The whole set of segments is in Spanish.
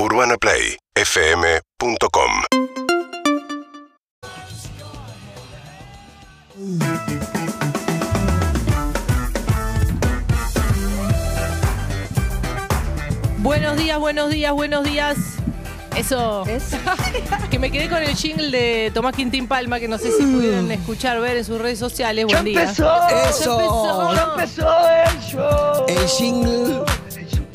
UrbanaPlayFM.com Buenos días, buenos días, buenos días. Eso. que me quedé con el jingle de Tomás Quintín Palma, que no sé si pudieron escuchar, ver en sus redes sociales. Buen día. empezó. Eso. Ya empezó el show. El jingle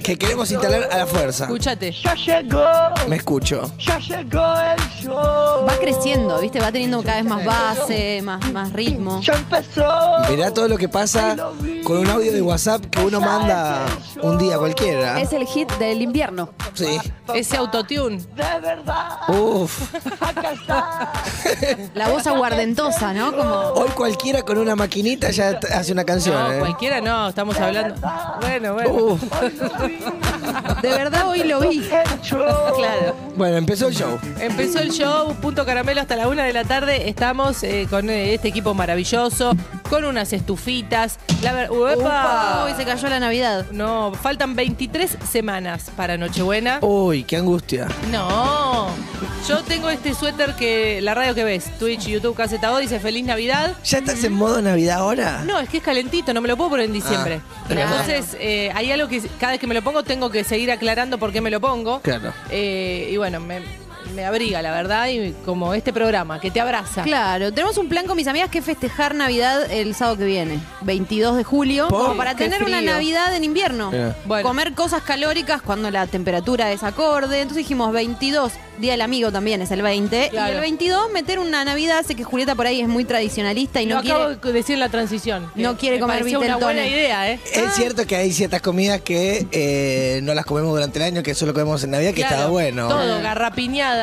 que queremos instalar a la fuerza. Escúchate. Ya llegó. Me escucho. Ya llegó el show. Va creciendo, ¿viste? Va teniendo cada vez más base, más, más ritmo. Ya empezó. Mirá todo lo que pasa con un audio de WhatsApp que uno manda un día cualquiera. Es el hit del invierno. Sí. Ese autotune. De verdad. Uf. Acá está. La voz aguardentosa, ¿no? Como. Hoy cualquiera con una maquinita ya hace una canción. No, ¿eh? cualquiera no, estamos hablando. Bueno, bueno. Uf. De verdad hoy lo vi. Claro. Bueno, empezó el show. Empezó el show, punto caramelo hasta la una de la tarde. Estamos eh, con eh, este equipo maravilloso, con unas estufitas. La ver- ¡Uepa! Se cayó la Navidad. No, faltan 23 semanas para Nochebuena. Uy, qué angustia. No, yo tengo este suéter que la radio que ves, Twitch, YouTube, Caseta O, dice Feliz Navidad. ¿Ya estás en modo Navidad ahora? No, es que es calentito, no me lo puedo poner en diciembre. Ah, claro. Entonces, eh, hay algo que cada vez que me lo pongo tengo que seguir aclarando por qué me lo pongo. Claro. Eh, y bueno, me, me abriga, la verdad, y como este programa, que te abraza. Claro, tenemos un plan con mis amigas que es festejar Navidad el sábado que viene, 22 de julio, como para Qué tener una. Navidad en invierno. Bueno. Comer cosas calóricas cuando la temperatura es acorde. Entonces dijimos 22, Día del Amigo también es el 20. Claro. Y el 22 meter una Navidad, sé que Julieta por ahí es muy tradicionalista y Lo no acabo quiere... de decir la transición. No quiere me comer una buena idea, ¿eh? Es cierto que hay ciertas comidas que eh, no las comemos durante el año, que solo comemos en Navidad, que Claro, está bueno. Todo,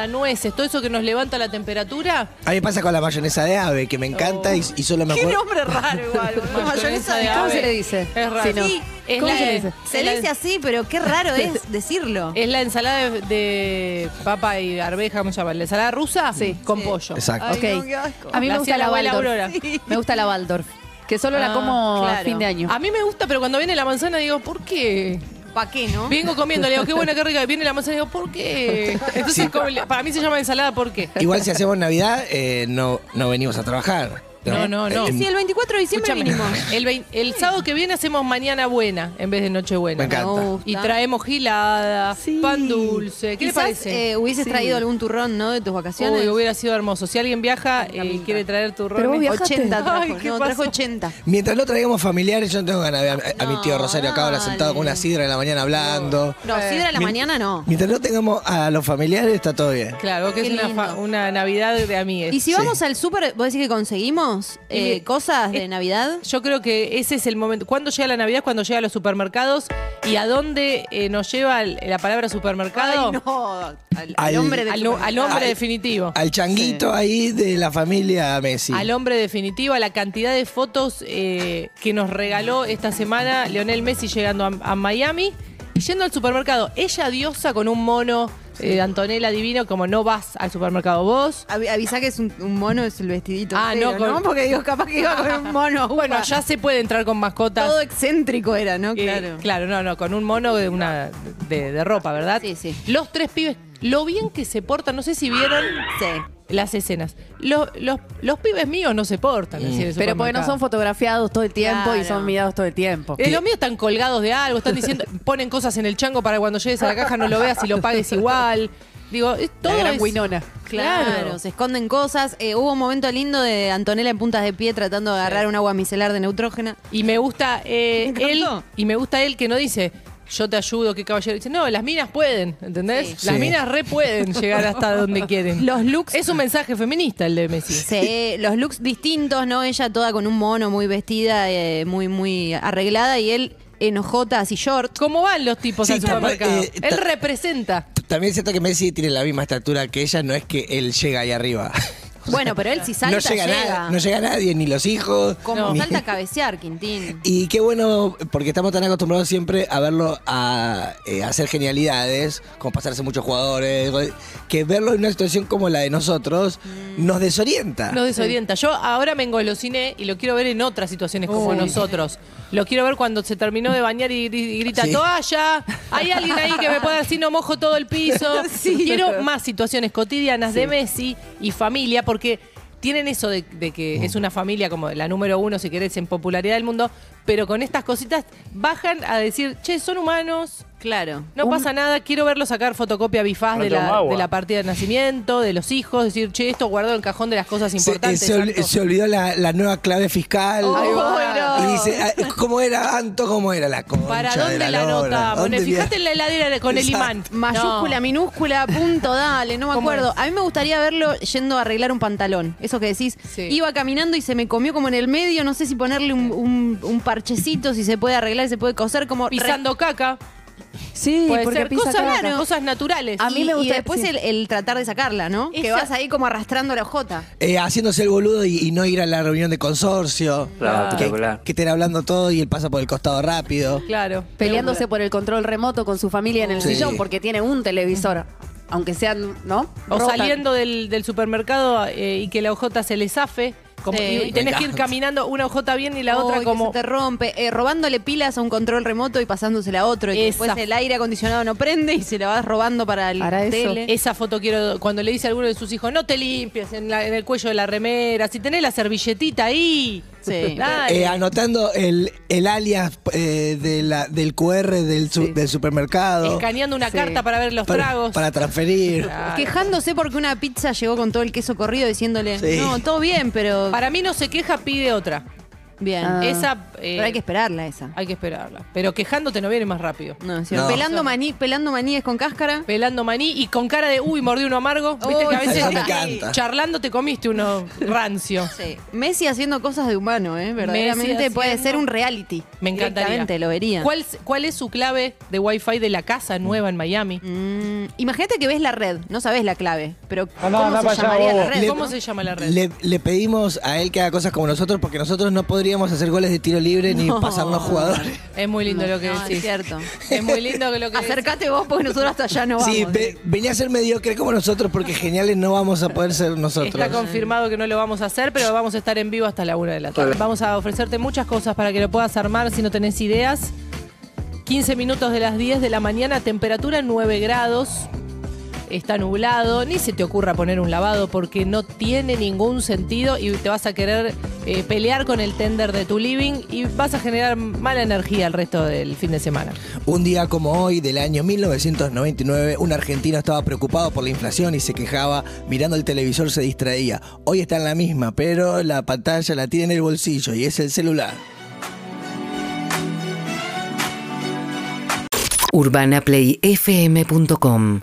nueces, todo eso que nos levanta la temperatura. A mí me pasa con la mayonesa de ave, que me encanta y, y solo me Qué acuerdo. nombre raro igual. boludo. Mayonesa de ¿Cómo ave. se le dice? Es raro. Sí, no. Sí, es ¿Cómo la- se le dice? Se le dice así, pero qué raro es decirlo. Es la ensalada de, de papa y arveja, ¿cómo se llama? ¿La ensalada rusa? Sí. Con Sí. pollo. Exacto. Ay, Ok. no, qué asco. A mí me gusta la la Waldorf. Me gusta la Waldorf. Que solo Ah, la como a claro. fin de año. A mí me gusta, pero cuando viene la manzana digo, ¿por qué? ¿Pa' qué, no? Vengo comiendo, le digo, qué buena, qué rica. Viene la manzana y digo, ¿por qué? Entonces, como le- para mí se llama ensalada, ¿por qué? Igual si hacemos Navidad, eh, no, no venimos a trabajar. No, no, no. Eh, Sí, el 24 de diciembre vinimos. el, vein- el sábado que viene hacemos mañana buena en vez de noche buena. Me encanta. Gusta. Y traemos gilada, Sí. pan dulce. ¿Qué le Quizás, parece? eh, hubieses Sí. traído algún turrón, ¿no? De tus vacaciones. Uy, hubiera sido hermoso. Si alguien viaja y pinta. quiere traer turrón. Pero vos eh, viajaste. 80 trajo. Ay, ¿qué no, pasó? trajo 80. Mientras no traigamos familiares, yo no tengo ganas de ver a, a mi tío Rosario acá ahora sentado con una sidra en la mañana hablando. No, sidra a la Mi- mañana no. Mientras no tengamos a los familiares, está todo bien. Claro, que Qué es una, lindo. una Navidad de amigues. Y si vamos al súper, ¿vos decís que conseguimos Eh, cosas de Navidad? Yo creo que ese es el momento. ¿Cuándo llega la Navidad? Cuando llega a los supermercados. ¿Y a dónde eh, nos lleva el- la palabra supermercado? Ay, no. Al, al Al- hombre de Al, hombre Al- definitivo. Al changuito ahí de la familia Messi. Al hombre definitivo, a la cantidad de fotos eh, que nos regaló esta semana Leonel Messi llegando a, a Miami y yendo al supermercado. Ella diosa con un mono eh, Antonella divino, como no vas al supermercado vos. Avisa que es un, un mono, es el vestidito. Ah, no, con- Porque digo, capaz que iba con un mono. Bueno, ya se puede entrar con mascotas. Todo excéntrico era, ¿no? Eh, Claro. claro, no, no, con un mono de una de, de ropa, ¿verdad? Sí, sí. Los tres pibes, lo bien que se portan, no sé si vieron Sí. Las escenas. Los, los, los pibes míos no se portan así en el Pero porque no son fotografiados todo el tiempo y Claro. son mirados todo el tiempo. Eh, los míos están colgados de algo, están diciendo, ponen cosas en el chango para cuando llegues a la caja no lo veas y lo pagues igual. Digo, es- todo La gran es- Winona. Claro, Claro. se esconden cosas. Eh, hubo un momento lindo de Antonella en puntas de pie tratando de agarrar un agua micelar de neutrógena. Y me gusta eh, Me él, encantó. y me gusta él que no dice, yo te ayudo, qué caballero. Dice, no, las minas pueden, ¿entendés? Sí. Las Sí. minas re pueden llegar hasta donde quieren. Los looks Es un mensaje feminista el de Messi. Sí, los looks distintos, ¿no? Ella toda con un mono, muy vestida, eh, muy, muy arreglada, y él en ojotas y short. ¿Cómo van los tipos Sí, al supermercado? eh, Él ta- representa. También es cierto que Messi tiene la misma estatura que ella, no es que él llega ahí arriba. Bueno, pero él si salta, no llega, llega. nada- no llega nadie, ni los hijos. Como ni- salta a cabecear, Quintín. Y qué bueno, porque estamos tan acostumbrados siempre a verlo a, eh, hacer genialidades, como pasarse muchos jugadores, que verlo en una situación como la de nosotros Mm. Nos desorienta. Nos desorienta. Yo ahora me engolosiné y lo quiero ver en otras situaciones como Uy. nosotros. Lo quiero ver cuando se terminó de bañar y, gri- y grita, Sí. toalla, hay alguien ahí que me pueda decir no mojo todo el piso. Quiero más situaciones cotidianas de Messi y familia porque tienen eso de, de que es una familia como la número uno, si querés, en popularidad del mundo, pero con estas cositas bajan a decir, che, son humanos, Claro. no pasa nada, quiero verlo sacar fotocopia bifaz No de la, de la partida de nacimiento, de los hijos, decir, che, esto guardado en el cajón de las cosas eh, importantes. se ol- Santo". se olvidó la, la nueva clave fiscal. Bueno. Y dice, ah, ¿cómo era Anto? ¿Cómo era la concha ¿Para de dónde la, nota? ¿Dónde Bueno, fíjate en la heladera con el imán. Mayúscula, No. minúscula, punto, dale, no me ¿Cómo acuerdo. A mí me gustaría verlo yendo a arreglar un pantalón. Eso que decís, Sí. iba caminando y se me comió como en el medio, no sé si ponerle un, un- un parchecito, si se puede arreglar, se puede coser, como... re- Pisando caca. Sí, Puede porque ser pisa cosas, caca. claro, cosas naturales. A mí y- me gusta- Y después sí. el, el tratar de sacarla, ¿no? Que Esa- vas ahí como arrastrando la hojota. Eh, haciéndose el boludo y, y no ir a la reunión de consorcio. Claro, que, espectacular. que estén hablando todo y él pasa por el costado rápido. Claro. Peleándose por el control remoto con su familia en el Sí. sillón porque tiene un televisor. Aunque sean, ¿no? O Rotan. saliendo del, del supermercado eh, y que la hojota se le zafe. Como- Sí. y, tenés que ir caminando una hojota bien y la otra que como. se te rompe, Eh, robándole pilas a un control remoto y pasándosela a otro. Y Esa. después el aire acondicionado no prende y se la vas robando para el Para eso. tele. Esa foto quiero, cuando le dice a alguno de sus hijos, no te limpies en, la- en el cuello de la remera, si tenés la servilletita ahí. Sí. Dale. Eh, anotando el, el alias eh, de la, del QR del, su- Sí. del supermercado. Escaneando una Sí. carta para ver los para, tragos. para transferir. Claro. Quejándose porque una pizza llegó con todo el queso corrido diciéndole, Sí. no, todo bien, pero... Para mí no se queja, pide otra. Bien. Ah. Esa. eh, Pero hay que esperarla esa. hay que esperarla. Pero quejándote no viene más rápido. No, es cierto. No. Pelando, maní, pelando maníes con cáscara. pelando maní y con cara de uy, mordí uno amargo. Viste que a Uy, veces Eso me encanta. charlando te comiste uno rancio. Sí. Messi haciendo cosas de humano, ¿eh? Verdaderamente Messi puede haciendo- ser un reality. Me encantaría. Lo vería. ¿Cuál, ¿Cuál es su clave de Wi-Fi de la casa nueva en Miami? Mm, imagínate que ves la red, no sabes la clave, pero ¿cómo se llamaría la red? ¿Cómo se llama la red? Le, le pedimos a él que haga cosas como nosotros porque nosotros no podríamos hacer goles de tiro libre ni No. pasarnos jugadores. Es muy lindo lo que No, decís. es cierto. Es muy lindo que lo que decís. Acércate vos porque nosotros hasta allá no vamos. Sí, ve- venía a ser mediocre como nosotros porque geniales no vamos a poder ser nosotros. Está confirmado que no lo vamos a hacer, pero vamos a estar en vivo hasta la una de la tarde. Vamos a ofrecerte muchas cosas para que lo puedas armar si no tenés ideas. 15 minutos de las 10 de la mañana, temperatura 9 grados. Está nublado, ni se te ocurra poner un lavado porque no tiene ningún sentido y te vas a querer eh, pelear con el tender de tu living y vas a generar mala energía el resto del fin de semana. Un día como hoy, del año 1999, un argentino estaba preocupado por la inflación y se quejaba, mirando el televisor se distraía. Hoy está en la misma, pero la pantalla la tiene en el bolsillo y es el celular. urbanaplayfm.com